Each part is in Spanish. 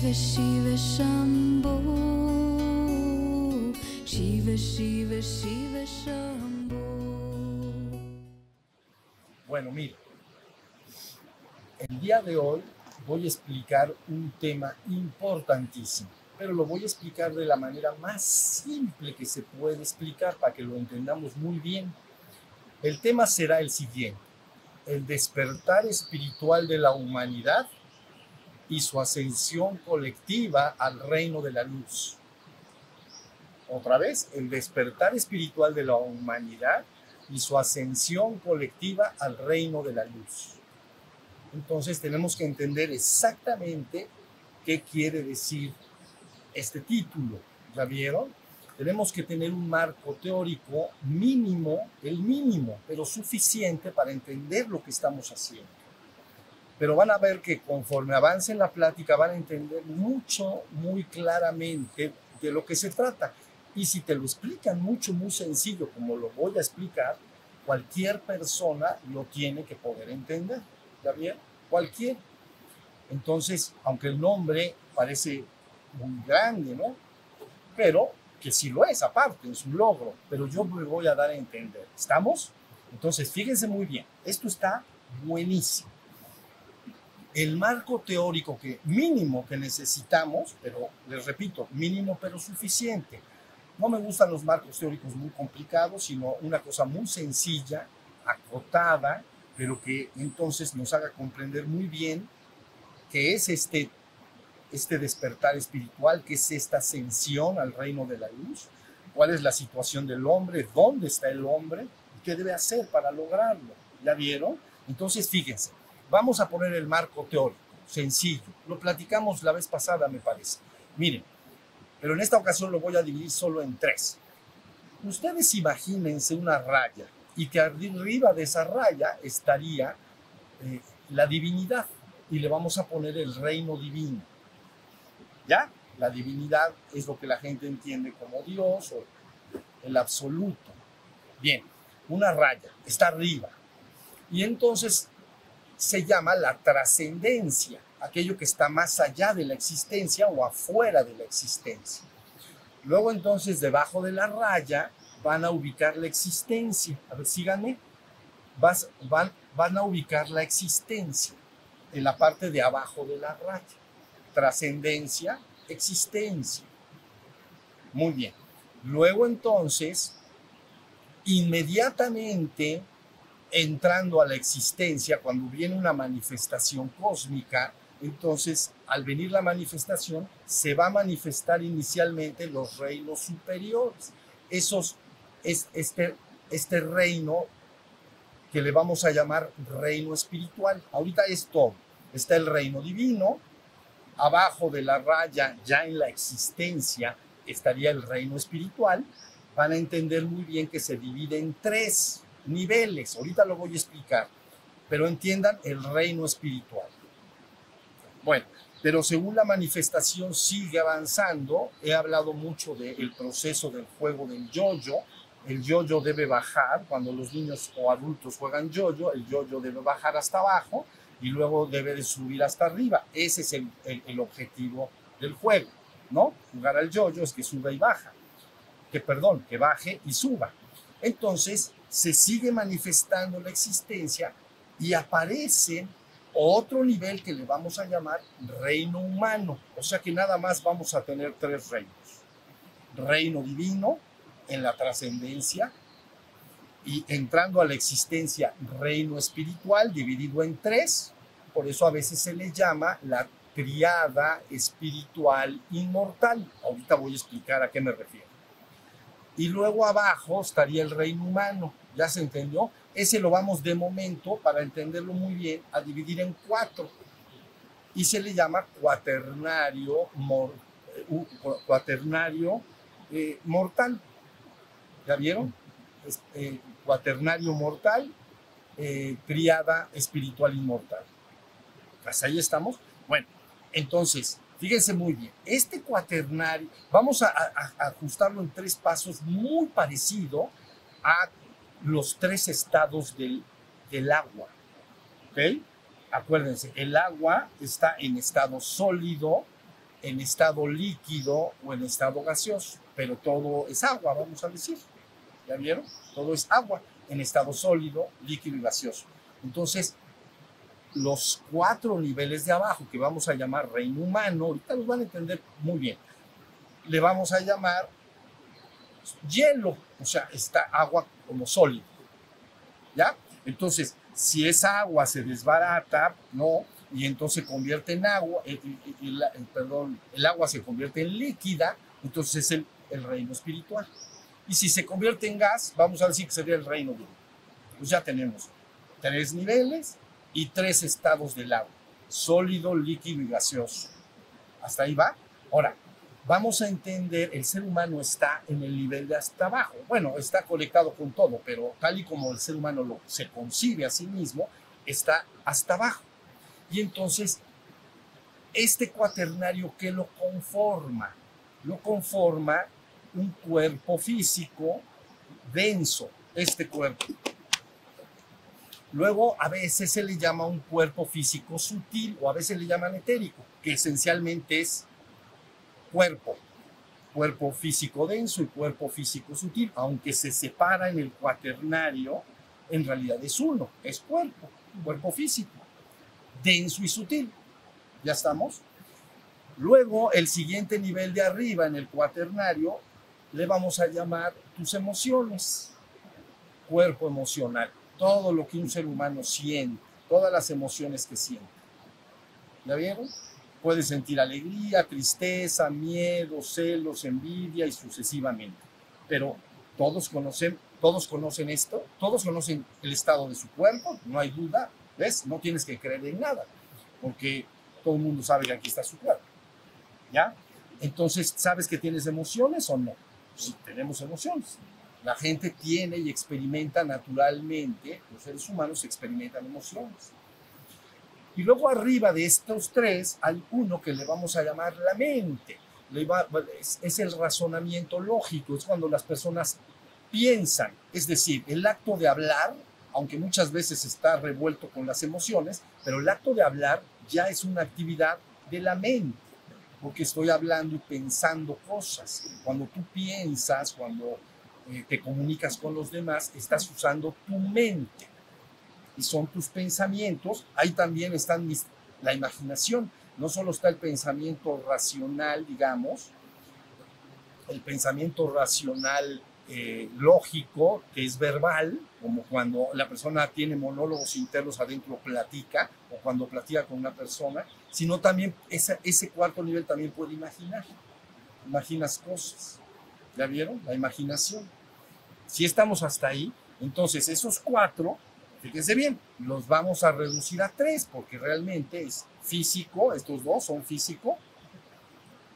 Shiva Shiva Shambho Shiva Shiva Shiva Shambho Bueno, mira, el día de hoy voy a explicar un tema importantísimo, pero lo voy a explicar de la manera más simple que se puede explicar para que lo entendamos muy bien. El tema será el siguiente, el despertar espiritual de la humanidad y su ascensión colectiva al reino de la luz. Otra vez, el despertar espiritual de la humanidad y su ascensión colectiva al reino de la luz. Entonces tenemos que entender exactamente qué quiere decir este título. ¿Ya vieron? Tenemos que tener un marco teórico mínimo, el mínimo, pero suficiente para entender lo que estamos haciendo. Pero van a ver que conforme avance la plática van a entender mucho, muy claramente de lo que se trata. Y si te lo explican mucho, muy sencillo, como lo voy a explicar, cualquier persona lo tiene que poder entender. ¿Ya bien? Cualquier. Entonces, aunque el nombre parece muy grande, ¿no? Pero que sí lo es, aparte, es un logro. Pero yo me voy a dar a entender. ¿Estamos? Entonces, fíjense muy bien. Esto está buenísimo. El marco teórico que mínimo que necesitamos, pero les repito, mínimo pero suficiente, no me gustan los marcos teóricos muy complicados, sino una cosa muy sencilla, acotada, pero que entonces nos haga comprender muy bien qué es este, este despertar espiritual, qué es esta ascensión al reino de la luz, cuál es la situación del hombre, dónde está el hombre y qué debe hacer para lograrlo. ¿Ya vieron? Entonces, fíjense, vamos a poner el marco teórico, sencillo. Lo platicamos la vez pasada, me parece. Miren, pero en esta ocasión lo voy a dividir solo en tres. Ustedes imagínense una raya y que arriba de esa raya estaría eh, la divinidad y le vamos a poner el reino divino. ¿Ya? La divinidad es lo que la gente entiende como Dios o el absoluto. Bien, una raya está arriba. Y entonces se llama la trascendencia aquello que está más allá de la existencia o afuera de la existencia. Luego entonces debajo de la raya van a ubicar la existencia. A ver, síganme. Van, van a ubicar la existencia en la parte de abajo de la raya. Trascendencia, existencia. Muy bien. Luego entonces, inmediatamente entrando a la existencia, cuando viene una manifestación cósmica, entonces, al venir la manifestación, se va a manifestar inicialmente los reinos superiores. Esos, es, este, este reino que le vamos a llamar reino espiritual. Ahorita es todo. Está el reino divino, abajo de la raya, ya en la existencia, estaría el reino espiritual. Van a entender muy bien que se divide en tres niveles. Ahorita lo voy a explicar. Pero entiendan el reino espiritual. Bueno, pero según la manifestación sigue avanzando, he hablado mucho del proceso del juego del yoyo. El yoyo debe bajar, cuando los niños o adultos juegan yoyo, el yoyo debe bajar hasta abajo y luego debe de subir hasta arriba. Ese es el, el objetivo del juego, ¿no? Jugar al yoyo es que suba y baja. Que perdón, que baje y suba. Entonces se sigue manifestando la existencia y aparecen otro nivel que le vamos a llamar reino humano. O sea que nada más vamos a tener tres reinos. Reino divino en la trascendencia y entrando a la existencia reino espiritual dividido en tres. Por eso a veces se le llama la triada espiritual inmortal. Ahorita voy a explicar a qué me refiero. Y luego abajo estaría el reino humano. ¿Ya se entendió? Ese lo vamos de momento, para entenderlo muy bien, a dividir en cuatro. Y se le llama cuaternario, eh, cuaternario eh, mortal. ¿Ya vieron? Eh, cuaternario mortal, triada espiritual inmortal. Pues ahí estamos. Bueno, entonces, fíjense muy bien. Este cuaternario, vamos a, a ajustarlo en tres pasos muy parecido a los tres estados del, del agua. ¿Ok? Acuérdense, el agua está en estado sólido, en estado líquido o en estado gaseoso, pero todo es agua, vamos a decir. ¿Ya vieron? Todo es agua en estado sólido, líquido y gaseoso. Entonces, los cuatro niveles de abajo que vamos a llamar reino humano, ahorita los van a entender muy bien, le vamos a llamar hielo, o sea, está agua como sólido. ¿Ya? Entonces, si esa agua se desbarata, ¿no? Y entonces se convierte en agua, el, el, el, perdón, el agua se convierte en líquida, entonces es el, reino espiritual. Y si se convierte en gas, vamos a decir que sería el reino divino. Pues ya tenemos tres niveles y tres estados del agua, sólido, líquido y gaseoso. Hasta ahí va. Ahora, vamos a entender, el ser humano está en el nivel de hasta abajo. Bueno, está conectado con todo, pero tal y como el ser humano lo, se concibe a sí mismo, está hasta abajo. Y entonces, este cuaternario que lo conforma, lo conforma un cuerpo físico denso, este cuerpo. Luego, a veces se le llama un cuerpo físico sutil o a veces le llaman etérico, que esencialmente es cuerpo, cuerpo físico denso y cuerpo físico sutil, aunque se separa en el cuaternario, en realidad es uno, es cuerpo, cuerpo físico, denso y sutil. ¿Ya estamos? Luego, el siguiente nivel de arriba en el cuaternario le vamos a llamar tus emociones, cuerpo emocional, todo lo que un ser humano siente, todas las emociones que siente. ¿Ya vieron? Puede sentir alegría, tristeza, miedo, celos, envidia y sucesivamente. Pero todos conocen, todos conocen esto, todos conocen el estado de su cuerpo, no hay duda, ¿ves? No tienes que creer en nada, porque todo el mundo sabe que aquí está su cuerpo. ¿Ya? Entonces, ¿sabes que tienes emociones o no? Sí, tenemos emociones. La gente tiene y experimenta naturalmente, los seres humanos experimentan emociones. Y luego arriba de estos tres hay uno que le vamos a llamar la mente. es, el razonamiento lógico, es cuando las personas piensan, es decir, el acto de hablar, aunque muchas veces está revuelto con las emociones, pero el acto de hablar ya es una actividad de la mente, porque estoy hablando y pensando cosas. Cuando tú piensas, cuando eh, te comunicas con los demás, estás usando tu mente y son tus pensamientos, ahí también está la imaginación. No solo está el pensamiento racional, digamos, el pensamiento racional eh, lógico, que es verbal, como cuando la persona tiene monólogos internos adentro, platica, o cuando platica con una persona, sino también ese cuarto nivel también puede imaginar. Imaginas cosas. ¿Ya vieron? La imaginación. Si estamos hasta ahí, entonces esos cuatro Fíjense bien, los vamos a reducir a tres porque realmente es físico, estos dos son físico.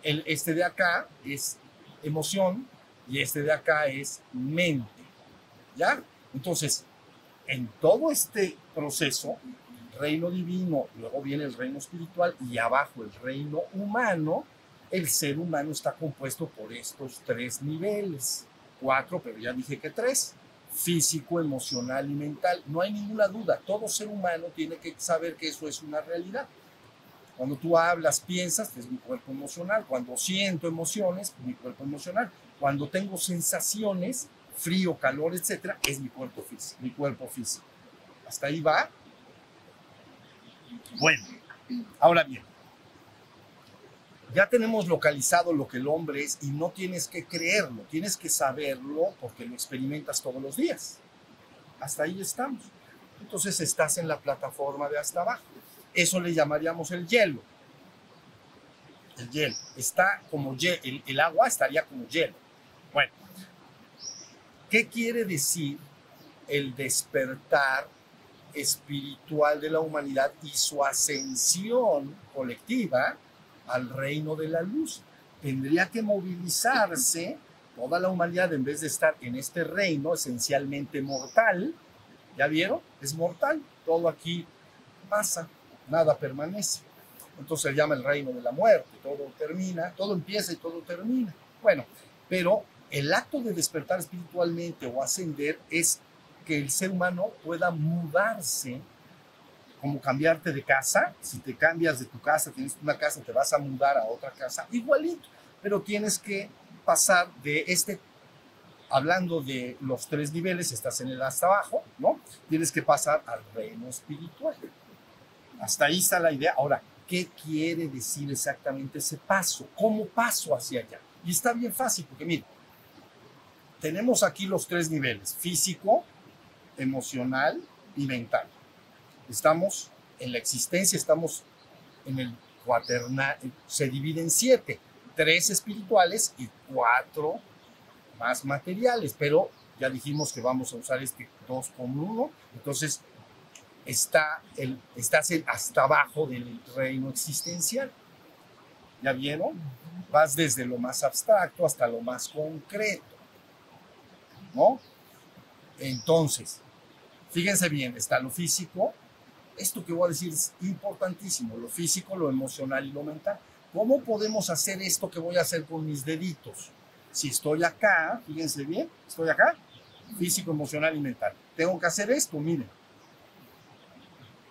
El, este de acá es emoción y este de acá es mente. ¿Ya? Entonces, en todo este proceso, reino divino, luego viene el reino espiritual y abajo el reino humano, el ser humano está compuesto por estos tres niveles. Cuatro, pero ya dije que tres físico, emocional y mental. No hay ninguna duda, todo ser humano tiene que saber que eso es una realidad. Cuando tú hablas, piensas, es mi cuerpo emocional. Cuando siento emociones, mi cuerpo emocional. Cuando tengo sensaciones, frío, calor, etcétera, es mi cuerpo físico, mi cuerpo físico. Hasta ahí va. Bueno, ahora bien, ya tenemos localizado lo que el hombre es y no tienes que creerlo, tienes que saberlo porque lo experimentas todos los días. Hasta ahí estamos. Entonces estás en la plataforma de hasta abajo. Eso le llamaríamos el hielo. El hielo. Está como hielo, el, el agua estaría como hielo. Bueno, ¿qué quiere decir el despertar espiritual de la humanidad y su ascensión colectiva? Al reino de la luz. Tendría que movilizarse toda la humanidad en vez de estar en este reino esencialmente mortal. ¿Ya vieron? Es mortal. Todo aquí pasa, nada permanece. Entonces se llama el reino de la muerte. Todo termina, todo empieza y todo termina. Bueno, pero el acto de despertar espiritualmente o ascender es que el ser humano pueda mudarse como cambiarte de casa, si te cambias de tu casa, tienes una casa, te vas a mudar a otra casa, igualito, pero tienes que pasar de este, hablando de los tres niveles, estás en el hasta abajo, ¿no? Tienes que pasar al reino espiritual. Hasta ahí está la idea. Ahora, ¿qué quiere decir exactamente ese paso? ¿Cómo paso hacia allá? Y está bien fácil, porque mira, tenemos aquí los tres niveles, físico, emocional y mental. Estamos en la existencia, estamos en el cuaternal, se divide en siete, tres espirituales y cuatro más materiales, pero ya dijimos que vamos a usar este dos con uno, entonces está el, estás hasta abajo del reino existencial. ¿Ya vieron? Vas desde lo más abstracto hasta lo más concreto. ¿No? Entonces, fíjense bien, está lo físico. Esto que voy a decir es importantísimo, lo físico, lo emocional y lo mental. ¿Cómo podemos hacer esto que voy a hacer con mis deditos? Si estoy acá, fíjense bien, estoy acá, físico, emocional y mental. Tengo que hacer esto, miren.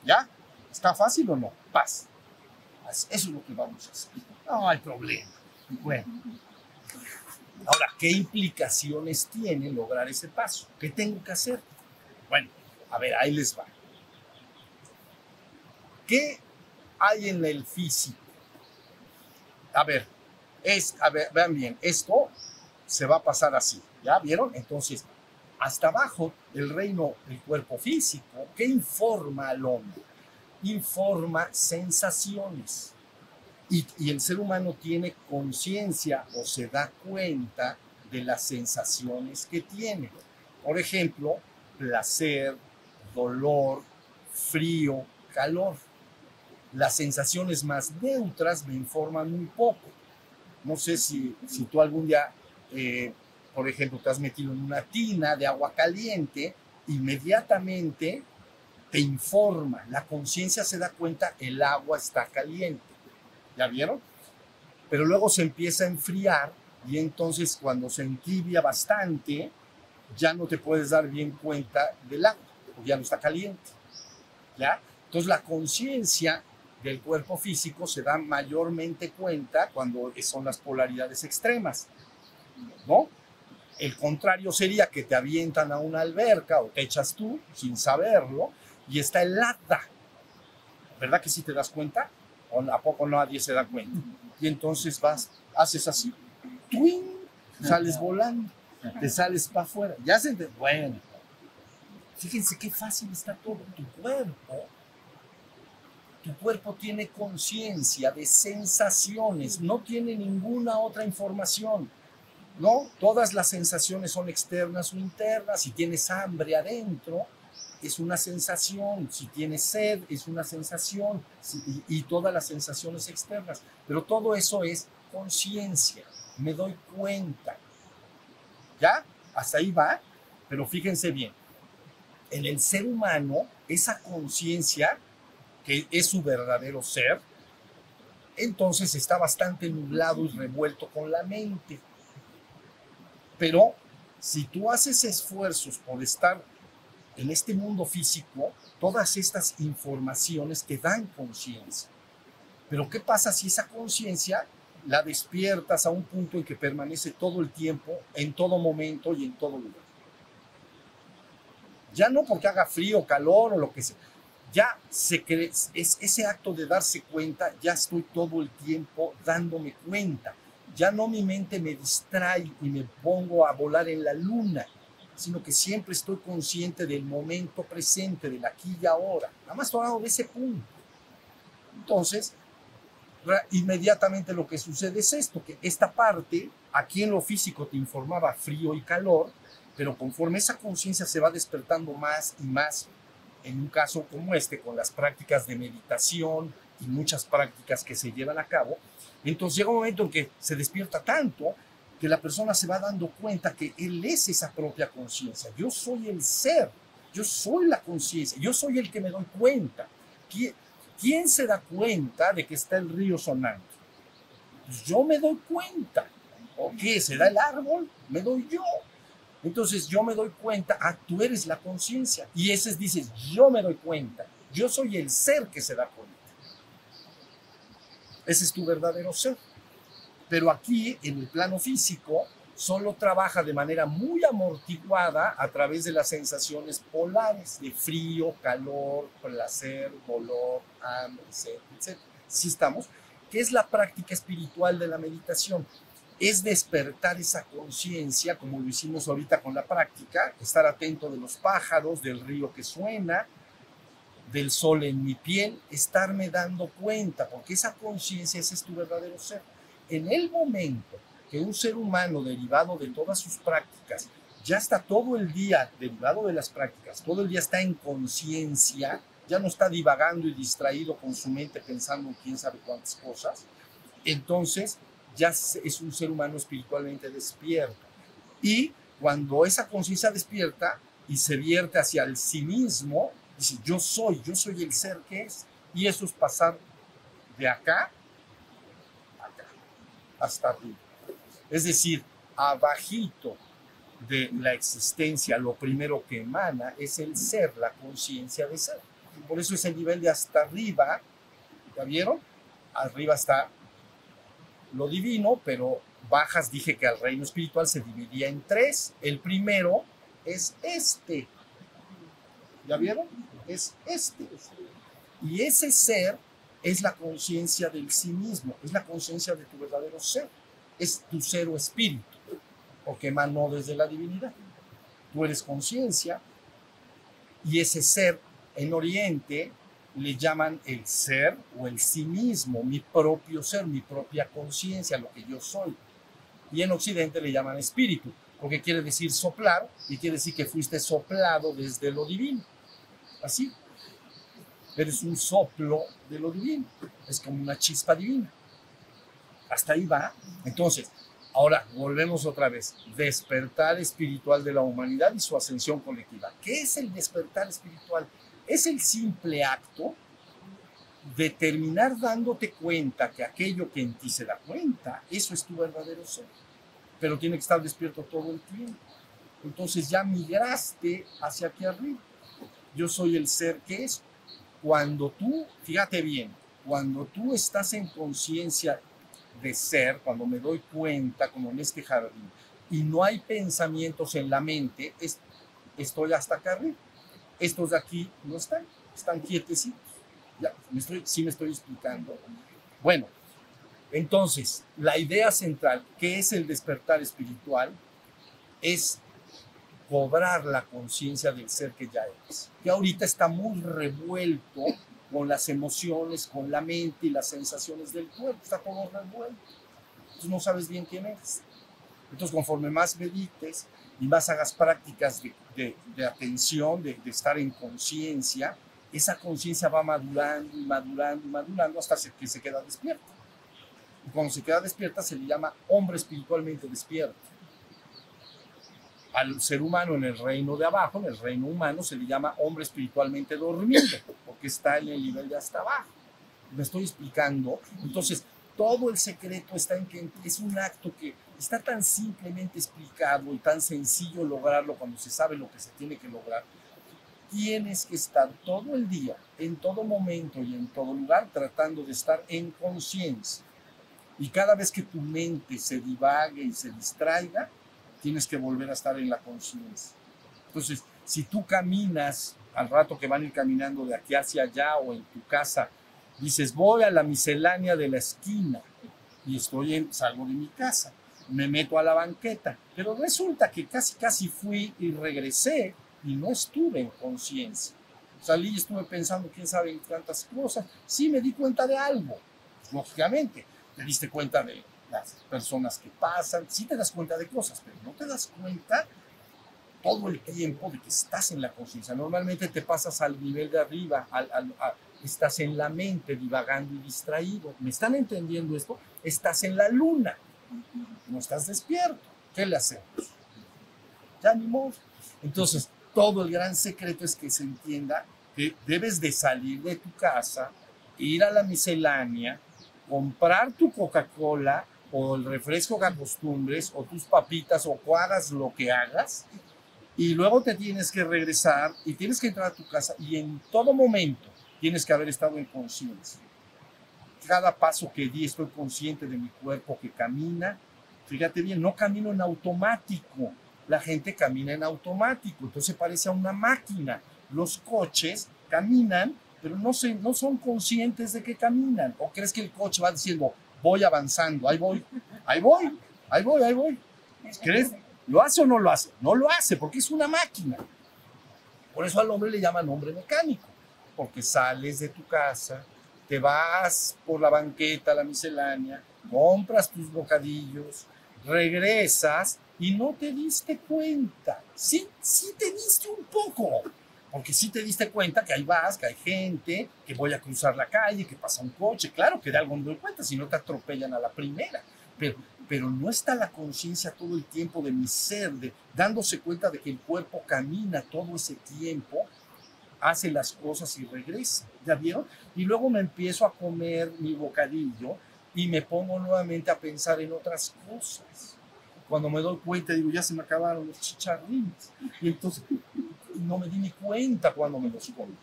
¿Ya? ¿Está fácil o no? Paz. Eso es lo que vamos a hacer. No hay problema. Bueno. Ahora, ¿qué implicaciones tiene lograr ese paso? ¿Qué tengo que hacer? Bueno, a ver, ahí les va. ¿Qué hay en el físico? A ver, es, a ver, vean bien, esto se va a pasar así, ¿ya vieron? Entonces, hasta abajo el reino del cuerpo físico, ¿qué informa al hombre? Informa sensaciones. Y, y el ser humano tiene conciencia o se da cuenta de las sensaciones que tiene. Por ejemplo, placer, dolor, frío, calor. Las sensaciones más neutras me informan muy poco. No sé si, si tú algún día eh, por ejemplo, te has metido en una tina de agua caliente, inmediatamente te informa, la conciencia se da cuenta, el agua está caliente. ¿Ya vieron? Pero luego se empieza a enfriar y entonces cuando se entibia bastante, ya no te puedes dar bien cuenta del agua, porque ya no está caliente. ¿Ya? Entonces la conciencia del cuerpo físico se da mayormente cuenta cuando son las polaridades extremas. ¿No? El contrario sería que te avientan a una alberca o te echas tú sin saberlo y está helada. ¿Verdad que si te das cuenta? ¿O a poco nadie se da cuenta? Y entonces vas, haces así, ¡twing! sales volando, te sales para afuera. Ya se te... Bueno, fíjense qué fácil está todo. Tu cuerpo, tu cuerpo tiene conciencia de sensaciones, no tiene ninguna otra información ¿no? Todas las sensaciones son externas o internas. Si tienes hambre adentro, es una sensación. Si tienes sed, es una sensación. y, y todas las sensaciones externas. Pero todo eso es conciencia. Me doy cuenta. ¿Ya? Hasta ahí va. Pero fíjense bien. En el ser humano, esa conciencia, que es su verdadero ser, entonces está bastante nublado y revuelto con la mente. Pero si tú haces esfuerzos por estar en este mundo físico, todas estas informaciones te dan conciencia. Pero ¿qué pasa si esa conciencia la despiertas a un punto en que permanece todo el tiempo, en todo momento y en todo lugar? Ya no porque haga frío, calor o lo que sea. Ya es ese acto de darse cuenta, ya estoy todo el tiempo dándome cuenta ya no mi mente me distrae y me pongo a volar en la luna, sino que siempre estoy consciente del momento presente, del aquí y ahora. Nada más hablando de ese punto. Entonces, inmediatamente lo que sucede es esto, que esta parte, aquí en lo físico te informaba frío y calor, pero conforme esa conciencia se va despertando más y más, en un caso como este, con las prácticas de meditación y muchas prácticas que se llevan a cabo, entonces llega un momento en que se despierta tanto que la persona se va dando cuenta que él es esa propia conciencia. Yo soy el ser, yo soy la conciencia, yo soy el que me doy cuenta. ¿Quién, se da cuenta de que está el río sonando? Pues yo me doy cuenta. ¿O qué? ¿Se da el árbol? Me doy yo. Entonces yo me doy cuenta, ah, tú eres la conciencia. Y ese dices, yo me doy cuenta. Yo soy el ser que se da cuenta. Ese es tu verdadero ser. Pero aquí, en el plano físico, solo trabaja de manera muy amortiguada a través de las sensaciones polares de frío, calor, placer, dolor, hambre, etc. Si estamos, ¿qué es la práctica espiritual de la meditación? Es despertar esa conciencia, como lo hicimos ahorita con la práctica, estar atento de los pájaros, del río que suena, del sol en mi piel, estarme dando cuenta, porque esa conciencia, ese es tu verdadero ser. En el momento que un ser humano derivado de todas sus prácticas ya está todo el día, derivado de las prácticas, todo el día está en conciencia, ya no está divagando y distraído con su mente pensando en quién sabe cuántas cosas, entonces ya es un ser humano espiritualmente despierto. Y cuando esa conciencia despierta y se vierte hacia el sí mismo, dice, yo soy, yo soy el ser que es. Y eso es pasar de acá, hasta arriba. Es decir, abajito de la existencia, lo primero que emana es el ser, la conciencia de ser. Por eso es el nivel de hasta arriba, ¿ya vieron? Arriba está lo divino, pero bajas dije que el reino espiritual se dividía en tres. El primero es este. ¿Ya vieron? Es este. Y ese ser es la conciencia del sí mismo, es la conciencia de tu verdadero ser, es tu ser o espíritu, porque emanó desde la divinidad. Tú eres conciencia y ese ser en Oriente le llaman el ser o el sí mismo, mi propio ser, mi propia conciencia, lo que yo soy. Y en Occidente le llaman espíritu, porque quiere decir soplar y quiere decir que fuiste soplado desde lo divino. Así. Eres un soplo de lo divino. Es como una chispa divina. Hasta ahí va. Entonces, ahora volvemos otra vez. Despertar espiritual de la humanidad y su ascensión colectiva. ¿Qué es el despertar espiritual? Es el simple acto de terminar dándote cuenta que aquello que en ti se da cuenta, eso es tu verdadero ser. Pero tiene que estar despierto todo el tiempo. Entonces ya migraste hacia aquí arriba. Yo soy el ser que es. Cuando tú, fíjate bien, cuando tú estás en conciencia de ser, cuando me doy cuenta, como en este jardín, y no hay pensamientos en la mente, es, estoy hasta acá arriba. Estos de aquí no están, están quietecitos. Ya, me estoy, sí me estoy explicando. Bueno, entonces, la idea central, que es el despertar espiritual, es cobrar la conciencia del ser que ya eres, que ahorita está muy revuelto con las emociones, con la mente y las sensaciones del cuerpo, está todo revuelto. Entonces no sabes bien quién eres. Entonces conforme más medites y más hagas prácticas de, de, atención, de, de estar en conciencia, esa conciencia va madurando y madurando y madurando hasta que se queda despierta. Y cuando se queda despierta se le llama hombre espiritualmente despierto al ser humano en el reino de abajo, en el reino humano, se le llama hombre espiritualmente dormido, porque está en el nivel de hasta abajo. Me estoy explicando. Entonces, todo el secreto está en que es un acto que está tan simplemente explicado y tan sencillo lograrlo cuando se sabe lo que se tiene que lograr. Tienes que estar todo el día, en todo momento y en todo lugar, tratando de estar en conciencia. Y cada vez que tu mente se divague y se distraiga, tienes que volver a estar en la conciencia. Entonces, si tú caminas al rato que van a ir caminando de aquí hacia allá o en tu casa, dices, voy a la miscelánea de la esquina y estoy en, salgo de mi casa, me meto a la banqueta, pero resulta que casi casi fui y regresé y no estuve en conciencia. Salí y estuve pensando quién sabe cuántas cosas. Sí me di cuenta de algo, lógicamente. Te diste cuenta de las personas que pasan, sí te das cuenta de cosas, pero no te das cuenta todo el tiempo de que estás en la conciencia. Normalmente te pasas al nivel de arriba, al, estás en la mente divagando y distraído. ¿Me están entendiendo esto? Estás en la luna, no estás despierto. ¿Qué le hacemos? Ya ni modo. Entonces, todo el gran secreto es que se entienda que debes de salir de tu casa, ir a la miscelánea, comprar tu Coca-Cola o el refresco que acostumbres, o tus papitas, o hagas lo que hagas, y luego te tienes que regresar y tienes que entrar a tu casa y en todo momento tienes que haber estado en conciencia. Cada paso que di estoy consciente de mi cuerpo que camina. Fíjate bien, no camino en automático. La gente camina en automático, entonces parece a una máquina. Los coches caminan, pero no, son conscientes de que caminan. ¿O crees que el coche va diciendo, voy avanzando, ahí voy, ahí voy, ahí voy, ahí voy? ¿Crees? ¿Lo hace o no lo hace? No lo hace porque es una máquina. Por eso al hombre le llaman hombre mecánico, porque sales de tu casa, te vas por la banqueta, la miscelánea, compras tus bocadillos, regresas y no te diste cuenta. Sí, sí te diste un poco, porque sí te diste cuenta que ahí vas, que hay gente, que voy a cruzar la calle, que pasa un coche. Claro que de algo no doy cuenta, si no te atropellan a la primera. Pero, pero no está la conciencia todo el tiempo de mi ser, de dándose cuenta de que el cuerpo camina todo ese tiempo, hace las cosas y regresa. ¿Ya vieron? Y luego me empiezo a comer mi bocadillo y me pongo nuevamente a pensar en otras cosas. Cuando me doy cuenta, digo, ya se me acabaron los chicharrines. Y entonces no me di ni cuenta cuando me los comí.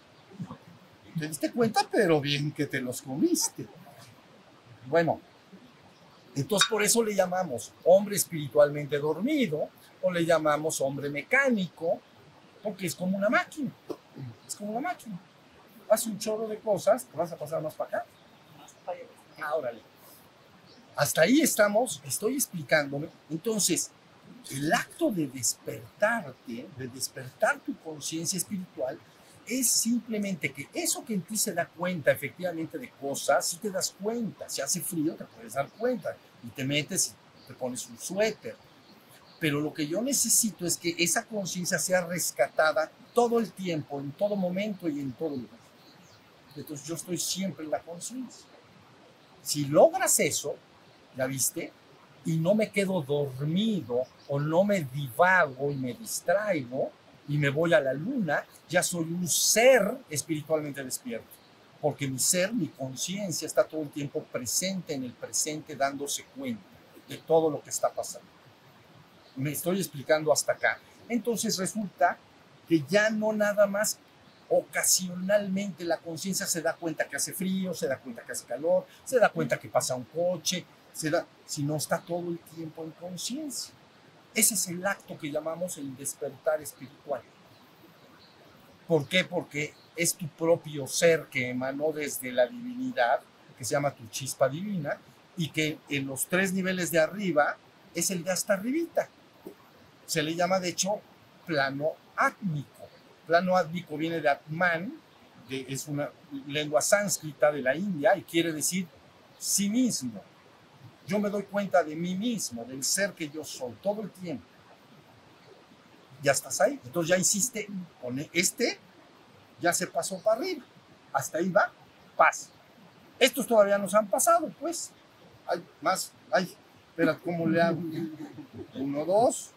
Te diste cuenta, pero bien que te los comiste. Bueno, entonces por eso le llamamos hombre espiritualmente dormido o le llamamos hombre mecánico, porque es como una máquina. Es como una máquina. Hace un chorro de cosas, te vas a pasar más para acá. Ahora, hasta ahí estamos, estoy explicándome. Entonces, el acto de despertarte, de despertar tu conciencia espiritual, es simplemente que eso que en ti se da cuenta efectivamente de cosas, si te das cuenta, si hace frío te puedes dar cuenta y te metes y te pones un suéter. Pero lo que yo necesito es que esa conciencia sea rescatada todo el tiempo, en todo momento y en todo lugar. Entonces yo estoy siempre en la conciencia. Si logras eso, ¿ya viste? Y no me quedo dormido o no me divago y me distraigo, y me voy a la luna, ya soy un ser espiritualmente despierto. Porque mi ser, mi conciencia está todo el tiempo presente en el presente, dándose cuenta de todo lo que está pasando. Me estoy explicando hasta acá. Entonces resulta que ya no nada más ocasionalmente la conciencia se da cuenta que hace frío, se da cuenta que hace calor, se da cuenta que pasa un coche, se da, sino está todo el tiempo en conciencia. Ese es el acto que llamamos el despertar espiritual. ¿Por qué? Porque es tu propio ser que emanó desde la divinidad, que se llama tu chispa divina, y que en los tres niveles de arriba es el de hasta arribita. Se le llama, de hecho, plano átmico. Plano átmico viene de Atman, que es una lengua sánscrita de la India, y quiere decir sí mismo yo me doy cuenta de mí mismo, del ser que yo soy, todo el tiempo. Ya estás ahí. Entonces ya hiciste con este, ya se pasó para arriba. Hasta ahí va, paz. Estos todavía nos han pasado, pues. Hay más, ay, espera, ¿cómo le hago? Uno, dos.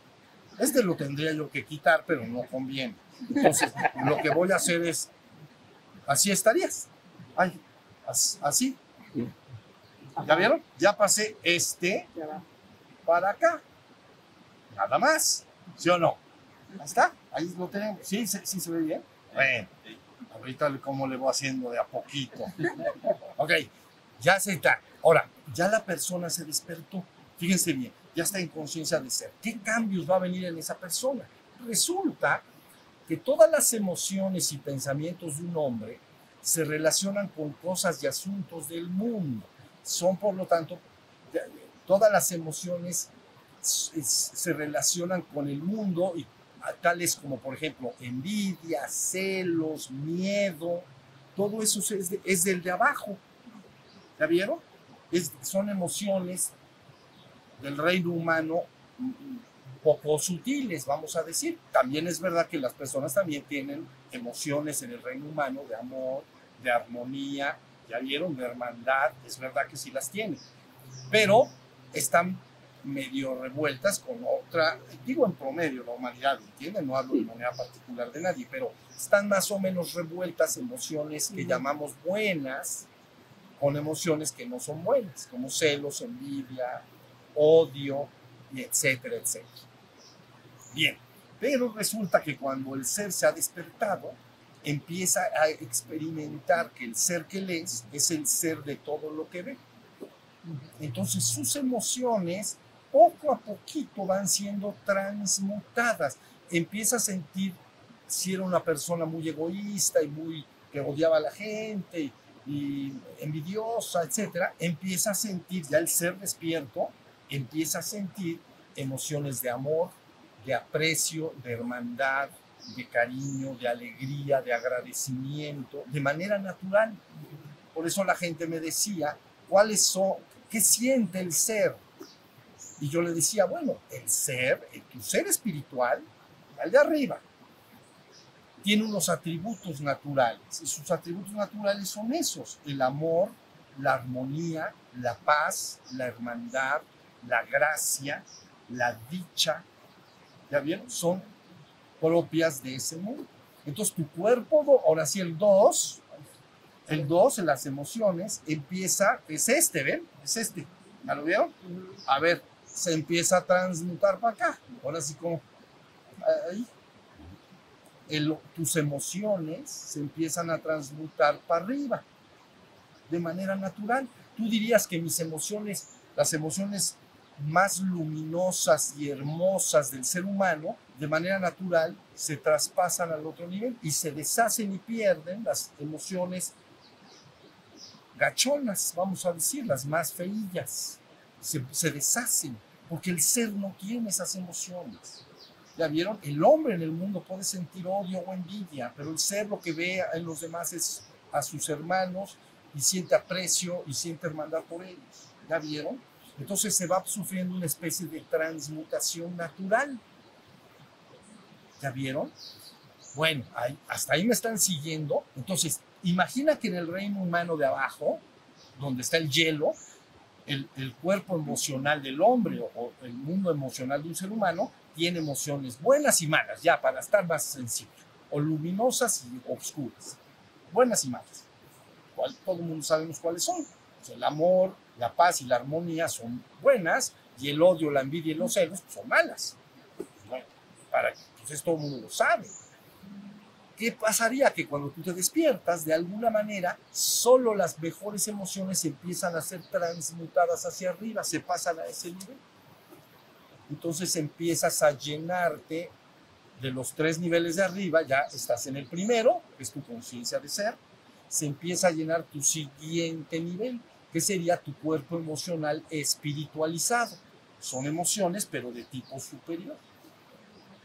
Este lo tendría yo que quitar, pero no conviene. Entonces, lo que voy a hacer es, así estarías. Ay, así. ¿Ya vieron? Ya pasé este para acá. Nada más. ¿Sí o no? Ahí está. Ahí lo tenemos. ¿Sí, sí, se ve bien? Bueno, ahorita cómo le voy haciendo de a poquito. Ok, ya se está. Ahora, ya la persona se despertó. Fíjense bien, ya está en conciencia de ser. ¿Qué cambios va a venir en esa persona? Resulta que todas las emociones y pensamientos de un hombre se relacionan con cosas y asuntos del mundo son por lo tanto, todas las emociones se relacionan con el mundo y tales como por ejemplo envidia, celos, miedo, todo eso es, del de abajo. ¿Ya vieron? son emociones del reino humano poco sutiles, vamos a decir. También es verdad que las personas también tienen emociones en el reino humano de amor, de armonía, ya vieron, de hermandad, es verdad que sí las tiene, pero están medio revueltas con otra, digo en promedio, la humanidad, ¿entienden? No hablo de manera particular de nadie, pero están más o menos revueltas emociones que llamamos buenas con emociones que no son buenas, como celos, envidia, odio, etcétera, etcétera. Bien, pero resulta que cuando el ser se ha despertado, empieza a experimentar que el ser que lees es el ser de todo lo que ve. Entonces sus emociones poco a poquito van siendo transmutadas. Empieza a sentir si era una persona muy egoísta y muy que odiaba a la gente y envidiosa, etcétera, empieza a sentir ya el ser despierto, empieza a sentir emociones de amor, de aprecio, de hermandad, de cariño, de alegría, de agradecimiento, de manera natural. Por eso la gente me decía, ¿cuáles son, qué siente el ser? Y yo le decía, bueno, el ser, el, tu ser espiritual, al de arriba, tiene unos atributos naturales. Y sus atributos naturales son esos, el amor, la armonía, la paz, la hermandad, la gracia, la dicha. ¿Ya vieron? Son propias de ese mundo. Entonces tu cuerpo, ahora sí el 2, el 2 en las emociones empieza, es este, ¿ven? Es este. ¿Ya lo vieron? A ver, se empieza a transmutar para acá. Ahora sí como ahí. tus emociones se empiezan a transmutar para arriba de manera natural. Tú dirías que mis emociones, las emociones más luminosas y hermosas del ser humano, de manera natural se traspasan al otro nivel y se deshacen y pierden las emociones gachonas, vamos a decir, las más feillas. Se, deshacen porque el ser no tiene esas emociones. ¿Ya vieron? El hombre en el mundo puede sentir odio o envidia, pero el ser lo que ve en los demás es a sus hermanos y siente aprecio y siente hermandad por ellos. ¿Ya vieron? Entonces se va sufriendo una especie de transmutación natural. ¿Ya vieron? Bueno, hasta ahí me están siguiendo. Entonces, imagina que en el reino humano de abajo, donde está el hielo, el, cuerpo emocional del hombre o, el mundo emocional de un ser humano tiene emociones buenas y malas, ya para estar más sencillo, o luminosas y oscuras, buenas y malas. ¿Cuál, todo el mundo sabemos cuáles son. Pues el amor, la paz y la armonía son buenas y el odio, la envidia y los celos pues, son malas. Bueno, para pues todo el mundo lo sabe. ¿Qué pasaría? Que cuando tú te despiertas, de alguna manera, solo las mejores emociones empiezan a ser transmutadas hacia arriba, se pasan a ese nivel. Entonces empiezas a llenarte de los tres niveles de arriba, ya estás en el primero, que es tu conciencia de ser, se empieza a llenar tu siguiente nivel, que sería tu cuerpo emocional espiritualizado. Son emociones, pero de tipo superior.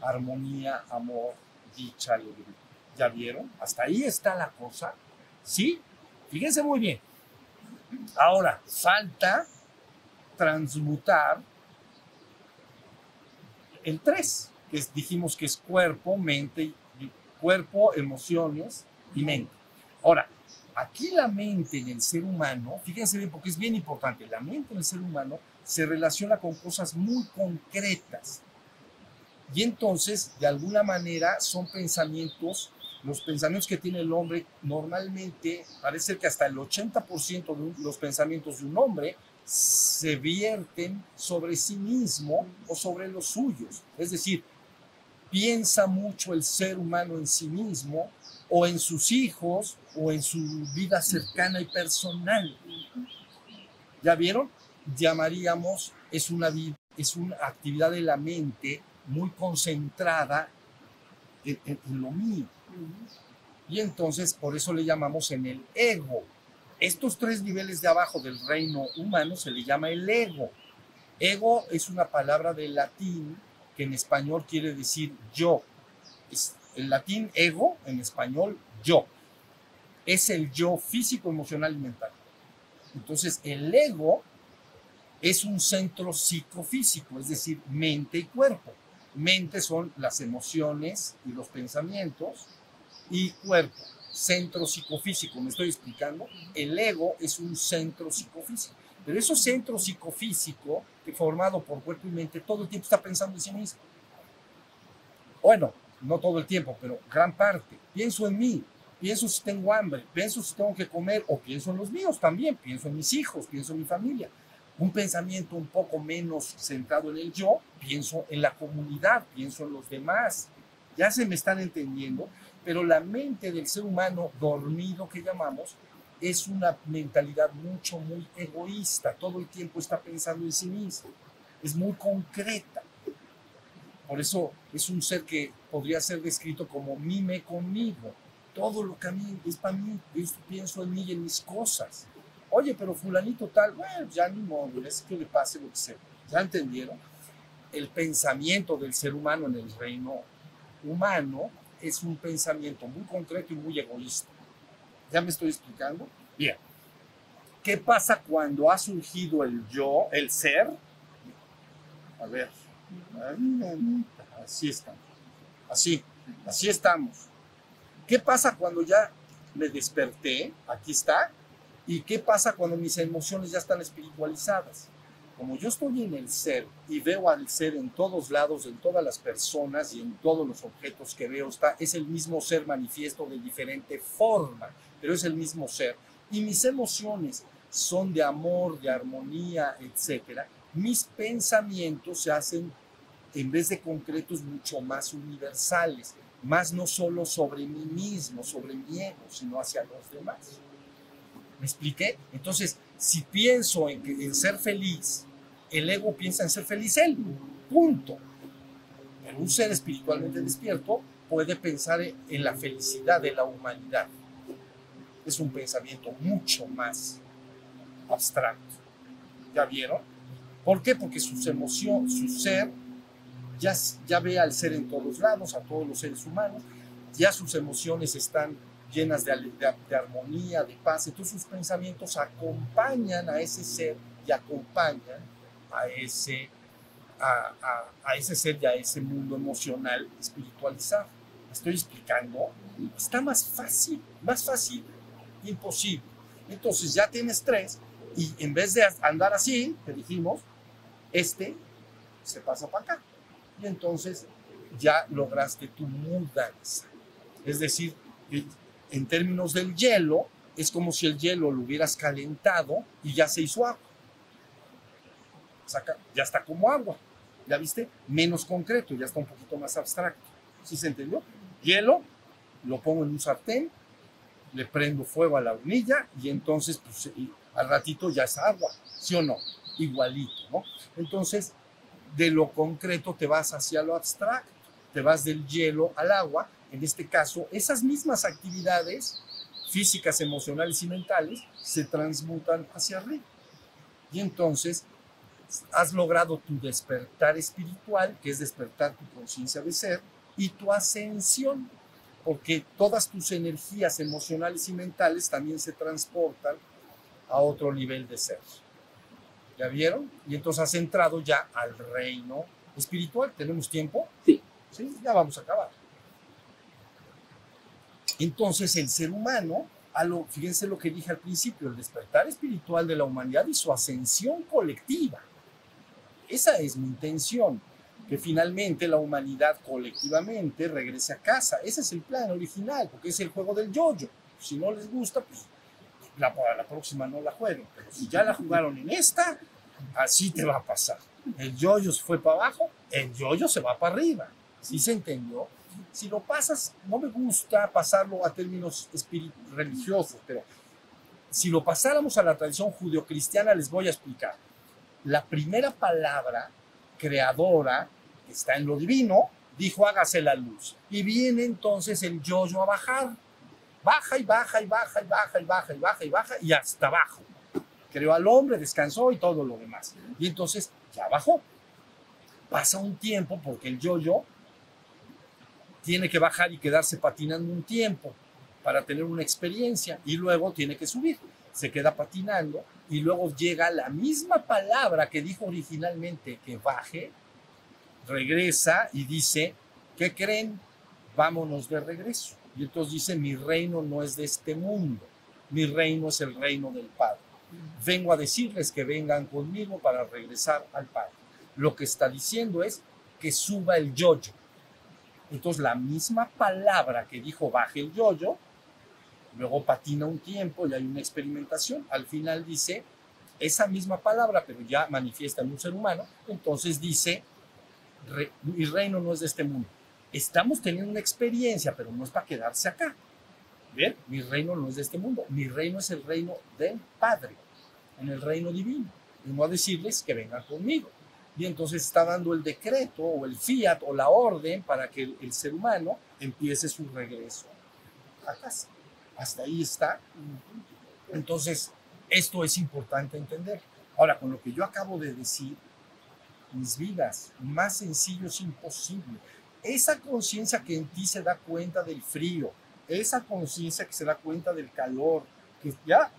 Armonía, amor, dicha, alegría. ¿Ya vieron? Hasta ahí está la cosa. ¿Sí? Fíjense muy bien. Ahora, falta transmutar el 3, que dijimos que es cuerpo, mente, cuerpo, emociones y mente. Ahora, aquí la mente en el ser humano, fíjense bien porque es bien importante, la mente en el ser humano se relaciona con cosas muy concretas. Y entonces, de alguna manera, son pensamientos los pensamientos que tiene el hombre normalmente, parece que hasta el 80% de los pensamientos de un hombre se vierten sobre sí mismo o sobre los suyos. Es decir, piensa mucho el ser humano en sí mismo o en sus hijos o en su vida cercana y personal. ¿Ya vieron? Llamaríamos, es una, es una actividad de la mente muy concentrada en lo mío. Y entonces por eso le llamamos en el ego. Estos tres niveles de abajo del reino humano se le llama el ego. Ego es una palabra del latín que en español quiere decir yo. El latín ego, en español yo. Es el yo físico, emocional y mental. Entonces el ego es un centro psicofísico, es decir, mente y cuerpo. Mente son las emociones y los pensamientos y cuerpo, centro psicofísico, me estoy explicando, el ego es un centro psicofísico. Pero ese centro psicofísico, formado por cuerpo y mente, todo el tiempo está pensando en sí mismo. Bueno, no todo el tiempo, pero gran parte. Pienso en mí, pienso si tengo hambre, pienso si tengo que comer, o pienso en los míos también, pienso en mis hijos, pienso en mi familia. Un pensamiento un poco menos centrado en el yo, pienso en la comunidad, pienso en los demás. Ya se me están entendiendo. Pero la mente del ser humano dormido que llamamos es una mentalidad mucho, muy egoísta. Todo el tiempo está pensando en sí mismo. Es muy concreta. Por eso es un ser que podría ser descrito como mime conmigo. Todo lo que a mí es para mí. Yo pienso en mí y en mis cosas. Oye, pero fulanito tal, bueno, ya ni modo, es que le pase lo que sea. ¿Ya entendieron? El pensamiento del ser humano en el reino humano es un pensamiento muy concreto y muy egoísta. ¿Ya me estoy explicando? Bien. ¿Qué pasa cuando ha surgido el yo, el ser? A ver. Así estamos. Así. Así estamos. ¿Qué pasa cuando ya me desperté? Aquí está. ¿Y qué pasa cuando mis emociones ya están espiritualizadas? Como yo estoy en el ser y veo al ser en todos lados, en todas las personas y en todos los objetos que veo, está, es el mismo ser manifiesto de diferente forma pero es el mismo ser. Y mis emociones son de amor, de armonía, etc. Mis pensamientos se hacen, en vez de concretos, mucho más universales, más no solo sobre mí mismo, sobre mi ego, sino hacia los demás. ¿Me expliqué? Entonces, si pienso en, ser feliz, el ego piensa en ser feliz él, punto. Pero un ser espiritualmente despierto puede pensar en la felicidad de la humanidad es un pensamiento mucho más abstracto. ¿Ya vieron? ¿Por qué? Porque sus emociones, su ser, ya, ve al ser en todos lados, a todos los seres humanos, ya sus emociones están llenas de, armonía, de paz, entonces sus pensamientos acompañan a ese ser y acompañan a ese, a ese ser y a ese mundo emocional espiritualizado. ¿Estoy explicando? Está más fácil, más fácil imposible. Entonces ya tienes tres y en vez de andar así, te dijimos, este se pasa para acá. Y entonces ya lograste tu mudanza. Es decir, en términos del hielo, es como si el hielo lo hubieras calentado y ya se hizo agua. ya está como agua. ¿Ya viste? Menos concreto, ya está un poquito más abstracto. ¿Sí se entendió? Hielo, lo pongo en un sartén, le prendo fuego a la hornilla y entonces pues, al ratito ya es agua, ¿sí o no? Igualito, ¿no? Entonces, de lo concreto te vas hacia lo abstracto, te vas del hielo al agua, en este caso, esas mismas actividades físicas, emocionales y mentales se transmutan hacia arriba. Y entonces has logrado tu despertar espiritual, que es despertar tu conciencia de ser, y tu ascensión porque todas tus energías emocionales y mentales también se transportan a otro nivel de ser. ¿Ya vieron? Y entonces has entrado ya al reino espiritual. ¿Tenemos tiempo? Sí. Sí, ya vamos a acabar. Entonces el ser humano, a lo, fíjense lo que dije al principio, el despertar espiritual de la humanidad y su ascensión colectiva. Esa es mi intención que finalmente la humanidad colectivamente regrese a casa. Ese es el plan original, porque es el juego del yoyo. Si no les gusta, pues la, la próxima no la jueguen. Pero si ya la jugaron en esta, así te va a pasar. El yoyo se fue para abajo, el yoyo se va para arriba. ¿Sí se entendió? Si lo pasas, no me gusta pasarlo a términos religiosos, pero si lo pasáramos a la tradición judeocristiana, les voy a explicar. La primera palabra creadora está en lo divino, dijo hágase la luz. Y viene entonces el yoyo a bajar. Baja y baja y baja y baja y baja y baja y baja y hasta abajo. Creó al hombre, descansó y todo lo demás. Y entonces ya bajó. Pasa un tiempo porque el yoyo tiene que bajar y quedarse patinando un tiempo para tener una experiencia y luego tiene que subir. Se queda patinando y luego llega la misma palabra que dijo originalmente que baje, regresa y dice, ¿qué creen? Vámonos de regreso. Y entonces dice, mi reino no es de este mundo, mi reino es el reino del Padre. Vengo a decirles que vengan conmigo para regresar al Padre. Lo que está diciendo es que suba el yoyo. Entonces la misma palabra que dijo baje el yoyo, luego patina un tiempo y hay una experimentación, al final dice esa misma palabra, pero ya manifiesta en un ser humano, entonces dice mi reino no es de este mundo. Estamos teniendo una experiencia, pero no es para quedarse acá. ¿Ven? Mi reino no es de este mundo, mi reino es el reino del Padre, en el reino divino. Y no a decirles que vengan conmigo. Y entonces está dando el decreto o el fiat o la orden para que el, el ser humano empiece su regreso a casa. Hasta ahí está. Entonces, esto es importante entender. Ahora, con lo que yo acabo de decir, mis vidas, más sencillo es imposible. Esa conciencia que en ti se da cuenta del frío, esa conciencia que se da cuenta del calor, que ya,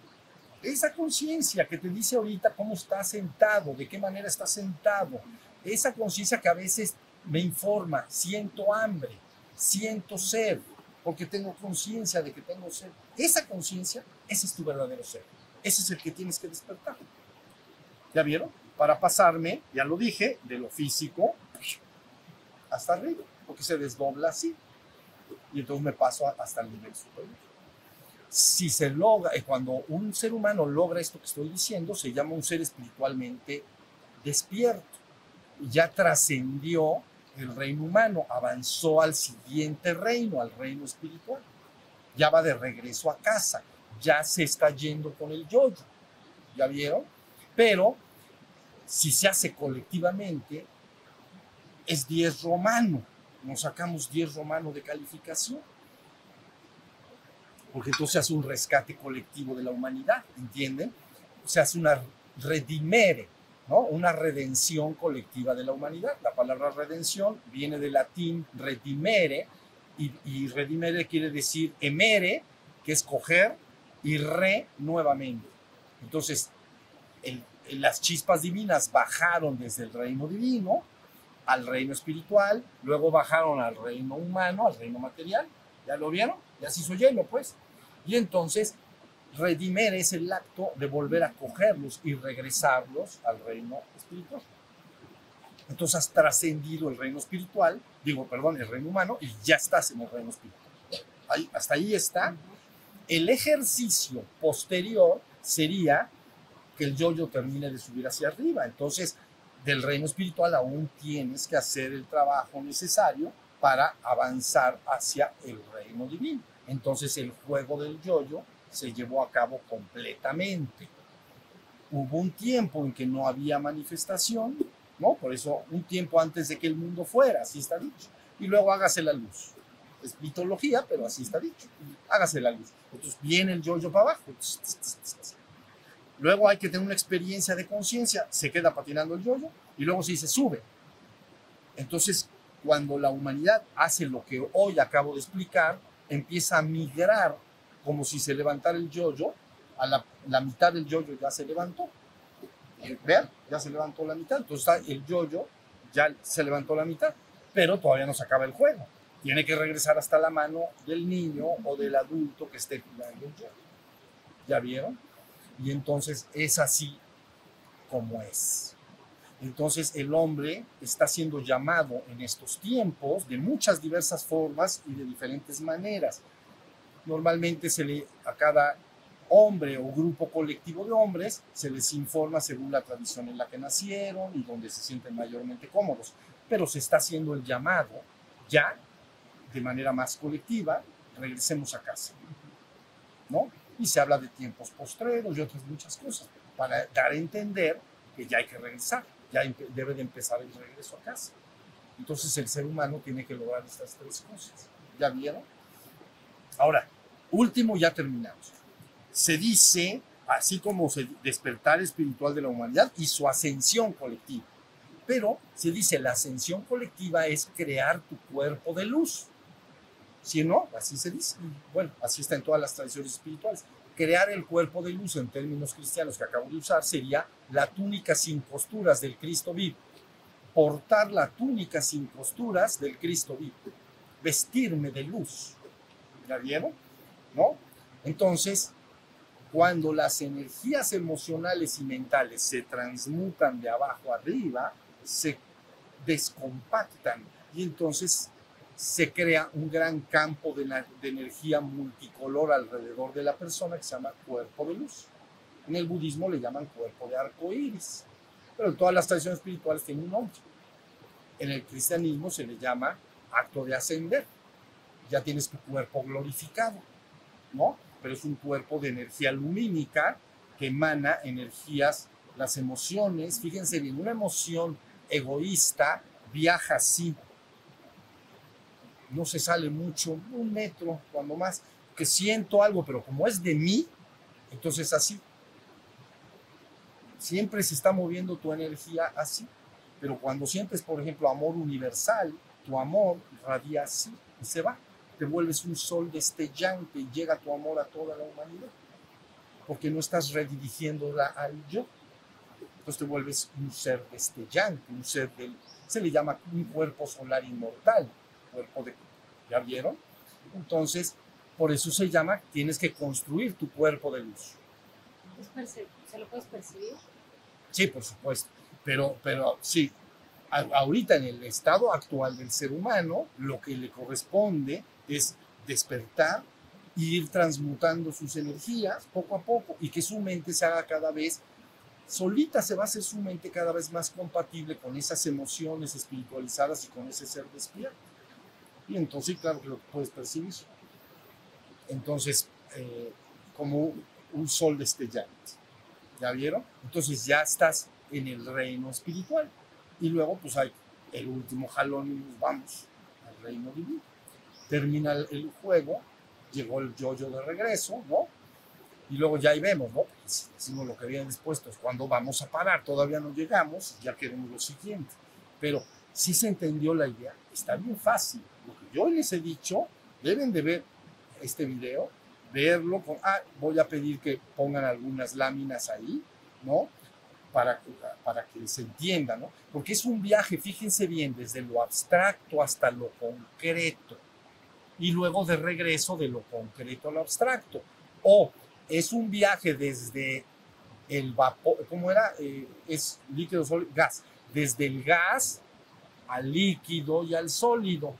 esa conciencia que te dice ahorita cómo estás sentado, de qué manera estás sentado, esa conciencia que a veces me informa, siento hambre, siento sed, porque tengo conciencia de que tengo sed. Esa conciencia, ese es tu verdadero ser. Ese es el que tienes que despertar. ¿Ya vieron? Para pasarme, ya lo dije, de lo físico hasta arriba, porque se desdobla así. Y entonces me paso hasta el nivel superior. Si se logra, eh, cuando un ser humano logra esto que estoy diciendo, se llama un ser espiritualmente despierto. Ya trascendió el reino humano, avanzó al siguiente reino, al reino espiritual. Ya va de regreso a casa, ya se está yendo con el yoyo. ¿Ya vieron? Pero si se hace colectivamente, es 10 romano. Nos sacamos 10 romano de calificación. Porque entonces se hace un rescate colectivo de la humanidad, ¿entienden? Se hace una redimere, ¿no? Una redención colectiva de la humanidad. La palabra redención viene del latín redimere, y, y redimere quiere decir emere, que es coger, y re nuevamente. Entonces, el, las chispas divinas bajaron desde el reino divino al reino espiritual, luego bajaron al reino humano, al reino material. ¿Ya lo vieron? Ya se hizo hielo, pues. Y entonces, redimer es el acto de volver a cogerlos y regresarlos al reino espiritual. Entonces has trascendido el reino espiritual, digo, perdón, el reino humano, y ya estás en el reino espiritual. Ahí, hasta ahí está. El ejercicio posterior sería que el yoyo termine de subir hacia arriba. Entonces, del reino espiritual aún tienes que hacer el trabajo necesario para avanzar hacia el reino divino. Entonces, el juego del yoyo se llevó a cabo completamente. Hubo un tiempo en que no había manifestación, ¿no? Por eso, un tiempo antes de que el mundo fuera, así está dicho. Y luego hágase la luz. Es mitología, pero así está dicho. Hágase la luz. Entonces viene el yoyo para abajo. Luego hay que tener una experiencia de conciencia, se queda patinando el yoyo y luego se dice sube. Entonces, cuando la humanidad hace lo que hoy acabo de explicar, empieza a migrar como si se levantara el yoyo, a la, la mitad del yoyo ya se levantó. Eh, Vean, ya se levantó la mitad. Entonces el yoyo ya se levantó la mitad, pero todavía no se acaba el juego. Tiene que regresar hasta la mano del niño o del adulto que esté jugando el yoyo. ¿Ya vieron? Y entonces es así como es. Entonces el hombre está siendo llamado en estos tiempos de muchas diversas formas y de diferentes maneras. Normalmente se le a cada hombre o grupo colectivo de hombres se les informa según la tradición en la que nacieron y donde se sienten mayormente cómodos, pero se está haciendo el llamado ya de manera más colectiva, regresemos a casa. ¿No? Y se habla de tiempos postreros y otras muchas cosas, para dar a entender que ya hay que regresar, ya debe de empezar el regreso a casa. Entonces el ser humano tiene que lograr estas tres cosas. ¿Ya vieron? Ahora, último, ya terminamos. Se dice, así como se despertar espiritual de la humanidad y su ascensión colectiva. Pero se dice, la ascensión colectiva es crear tu cuerpo de luz. Si no, así se dice. Bueno, así está en todas las tradiciones espirituales. Crear el cuerpo de luz en términos cristianos que acabo de usar sería la túnica sin costuras del Cristo vivo. Portar la túnica sin costuras del Cristo vivo. Vestirme de luz. ¿Ya vieron? ¿No? Entonces, cuando las energías emocionales y mentales se transmutan de abajo arriba, se descompactan y entonces se crea un gran campo de, energía multicolor alrededor de la persona que se llama cuerpo de luz. En el budismo le llaman cuerpo de arco iris, pero en todas las tradiciones espirituales tiene un nombre. En el cristianismo se le llama acto de ascender. Ya tienes tu cuerpo glorificado, ¿no? Pero es un cuerpo de energía lumínica que emana energías, las emociones. Fíjense bien, una emoción egoísta viaja así. No se sale mucho, un metro, cuando más, que siento algo, pero como es de mí, entonces así. Siempre se está moviendo tu energía así. Pero cuando sientes, por ejemplo, amor universal, tu amor radia así y se va. Te vuelves un sol destellante y llega tu amor a toda la humanidad. Porque no estás redirigiéndola al yo. Entonces te vuelves un ser destellante, un ser del... Se le llama un cuerpo solar inmortal. Cuerpo de... ¿Ya vieron? Entonces, por eso se llama, tienes que construir tu cuerpo de luz. ¿Se lo puedes percibir? Sí, por supuesto. Pero, pero sí, ahorita en el estado actual del ser humano, lo que le corresponde es despertar e ir transmutando sus energías poco a poco y que su mente se haga cada vez solita se va a hacer su mente cada vez más compatible con esas emociones espiritualizadas y con ese ser despierto. Y entonces, claro que lo puedes percibir. Entonces, eh, como un sol destellante. ¿Ya vieron? Entonces ya estás en el reino espiritual. Y luego, pues hay el último jalón y nos vamos al reino divino. Termina el, juego, llegó el yoyo de regreso, ¿no? Y luego ya ahí vemos, ¿no? Pues, decimos lo que habían dispuesto, es cuando vamos a parar, todavía no llegamos, ya queremos lo siguiente. Pero si se entendió la idea, está bien fácil. Yo les he dicho, deben de ver este video, verlo, con, ah, voy a pedir que pongan algunas láminas ahí, ¿no? para, para que se entienda, ¿no? Porque es un viaje, fíjense bien, desde lo abstracto hasta lo concreto y luego de regreso de lo concreto a lo abstracto. O es un viaje desde el vapor, ¿cómo era? Eh, es líquido, sólido, gas. Desde el gas al líquido y al sólido.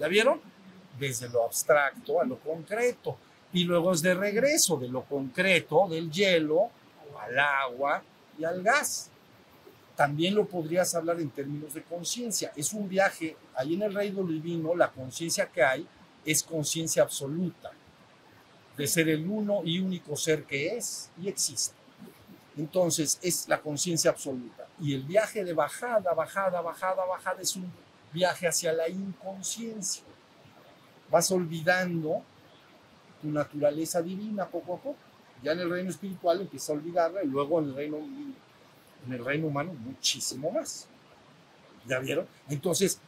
¿Ya vieron? Desde lo abstracto a lo concreto. Y luego es de regreso de lo concreto, del hielo al agua y al gas. También lo podrías hablar en términos de conciencia. Es un viaje, ahí en el reino divino, la conciencia que hay es conciencia absoluta, de ser el uno y único ser que es y existe. Entonces es la conciencia absoluta. Y el viaje de bajada, bajada, bajada, bajada es un viaje hacia la inconsciencia. Vas olvidando tu naturaleza divina poco a poco. Ya en el reino espiritual empieza a olvidarla y luego en el reino, en el reino humano muchísimo más. ¿Ya vieron? Entonces,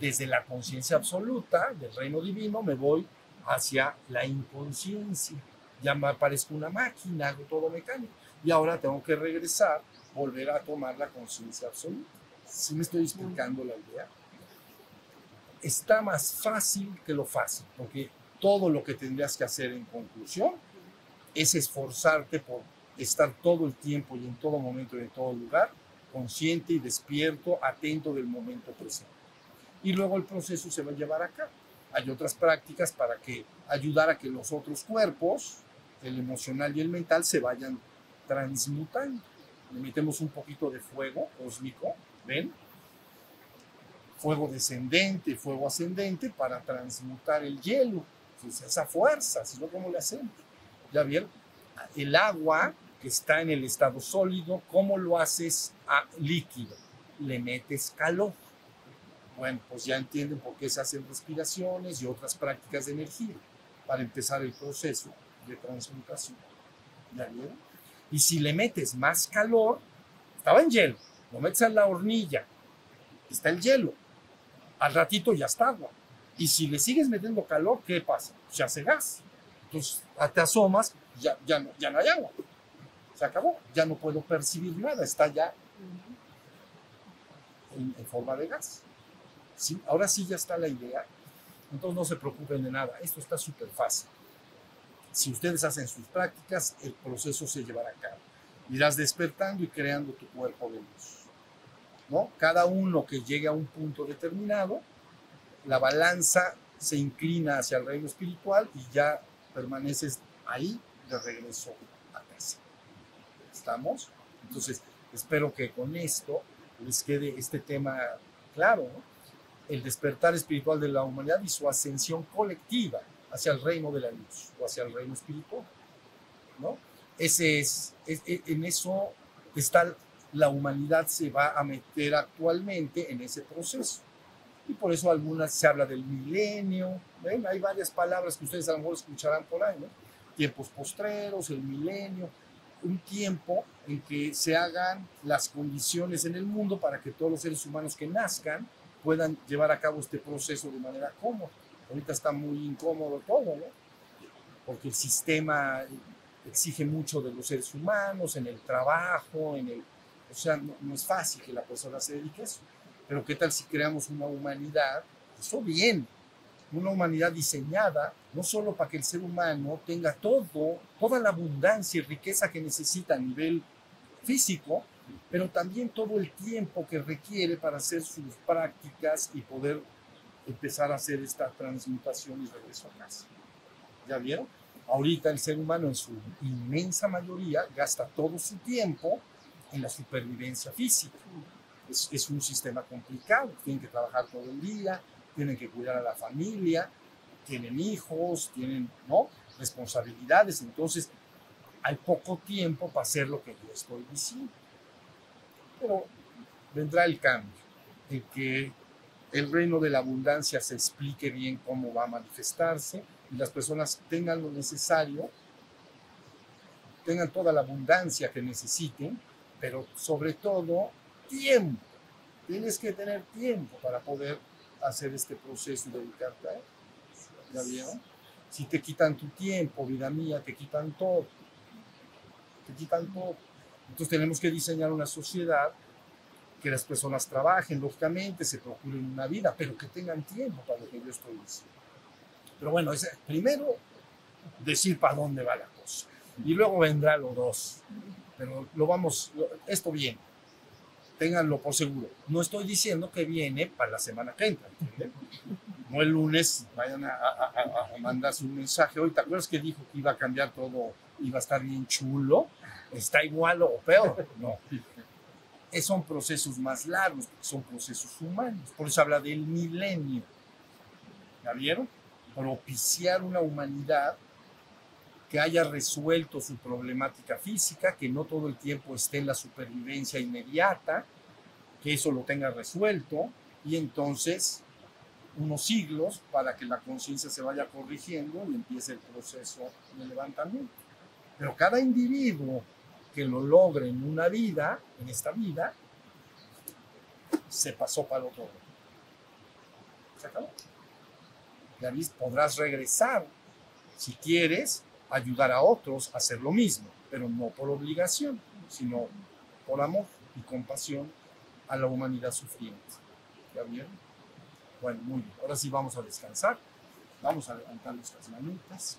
desde la conciencia absoluta del reino divino me voy hacia la inconsciencia. Ya me aparezco una máquina, hago todo mecánico. Y ahora tengo que regresar, volver a tomar la conciencia absoluta. ¿Sí me estoy explicando la idea? Está más fácil que lo fácil, porque todo lo que tendrías que hacer en conclusión es esforzarte por estar todo el tiempo y en todo momento y en todo lugar consciente y despierto, atento del momento presente. Y luego el proceso se va a llevar a cabo. Hay otras prácticas para que ayudar a que los otros cuerpos, el emocional y el mental, se vayan transmutando. Le metemos un poquito de fuego cósmico, ¿ven? Fuego descendente, fuego ascendente para transmutar el hielo. esa fuerza, si no, ¿cómo le hacemos? ¿Ya vieron? El agua que está en el estado sólido, ¿cómo lo haces a líquido? Le metes calor. Bueno, pues ya entienden por qué se hacen respiraciones y otras prácticas de energía para empezar el proceso de transmutación. ¿Ya vieron? Y si le metes más calor, estaba en hielo, lo metes en la hornilla, está el hielo, al ratito ya está agua. Y si le sigues metiendo calor, ¿qué pasa? Se hace gas. Entonces te asomas, ya, ya, no, ya no hay agua. Se acabó, ya no puedo percibir nada, está ya en, forma de gas. Ahora sí ya está la idea. Entonces no se preocupen de nada, esto está súper fácil. Si ustedes hacen sus prácticas, el proceso se llevará a cabo. Irás despertando y creando tu cuerpo de luz. ¿No? Cada uno que llegue a un punto determinado, la balanza se inclina hacia el reino espiritual y ya permaneces ahí de regreso a casa. ¿Estamos? Entonces, espero que con esto les quede este tema claro. el despertar espiritual de la humanidad y su ascensión colectiva hacia el reino de la luz o hacia el reino espiritual. ¿no? Ese es, es- e- en eso está la humanidad se va a meter actualmente en ese proceso. Y por eso algunas se habla del milenio, ¿ven? Hay varias palabras que ustedes a lo mejor escucharán por ahí, ¿no? Tiempos postreros, el milenio, un tiempo en que se hagan las condiciones en el mundo para que todos los seres humanos que nazcan puedan llevar a cabo este proceso de manera cómoda. Ahorita está muy incómodo todo, ¿no? Porque el sistema exige mucho de los seres humanos, en el trabajo, en el... O sea, no, es fácil que la persona se dedique a eso. Pero ¿qué tal si creamos una humanidad? Eso bien, una humanidad diseñada no solo para que el ser humano tenga todo, toda la abundancia y riqueza que necesita a nivel físico, pero también todo el tiempo que requiere para hacer sus prácticas y poder empezar a hacer esta transmutación y regreso a casa. ¿Ya vieron? Ahorita el ser humano en su inmensa mayoría gasta todo su tiempo en la supervivencia física. Es, es un sistema complicado, tienen que trabajar todo el día, tienen que cuidar a la familia, tienen hijos, tienen ¿no? responsabilidades, entonces hay poco tiempo para hacer lo que yo estoy diciendo. Pero vendrá el cambio, en que el reino de la abundancia se explique bien cómo va a manifestarse y las personas tengan lo necesario, tengan toda la abundancia que necesiten, pero sobre todo tiempo. Tienes que tener tiempo para poder hacer este proceso y dedicarte a él. ¿Ya vieron? Si te quitan tu tiempo, vida mía, te quitan todo. Te quitan todo. Entonces tenemos que diseñar una sociedad que las personas trabajen, lógicamente, se procuren una vida, pero que tengan tiempo para lo que yo estoy diciendo. Pero bueno, es, primero decir para dónde va la cosa. Y luego vendrá lo dos. Pero lo vamos, esto viene. Ténganlo por seguro. No estoy diciendo que viene para la semana que entra. No el lunes vayan a, a- a- mandarse un mensaje. Hoy, ¿te acuerdas que dijo que iba a cambiar todo? Iba a estar bien chulo. Está igual o peor. No. Es- son procesos más largos, son procesos humanos. Por eso habla del milenio. ¿Ya vieron? Propiciar una humanidad que haya resuelto su problemática física, que no todo el tiempo esté en la supervivencia inmediata, que eso lo tenga resuelto, y entonces unos siglos para que la conciencia se vaya corrigiendo y empiece el proceso de levantamiento. Pero cada individuo que lo logre en una vida, en esta vida, se pasó para otro. Se acabó. Podrás regresar si quieres ayudar a otros a hacer lo mismo, pero no por obligación, sino por amor y compasión a la humanidad sufriente. ¿Ya vieron? Bueno, muy bien. Ahora sí vamos a descansar. Vamos a levantar nuestras manitas.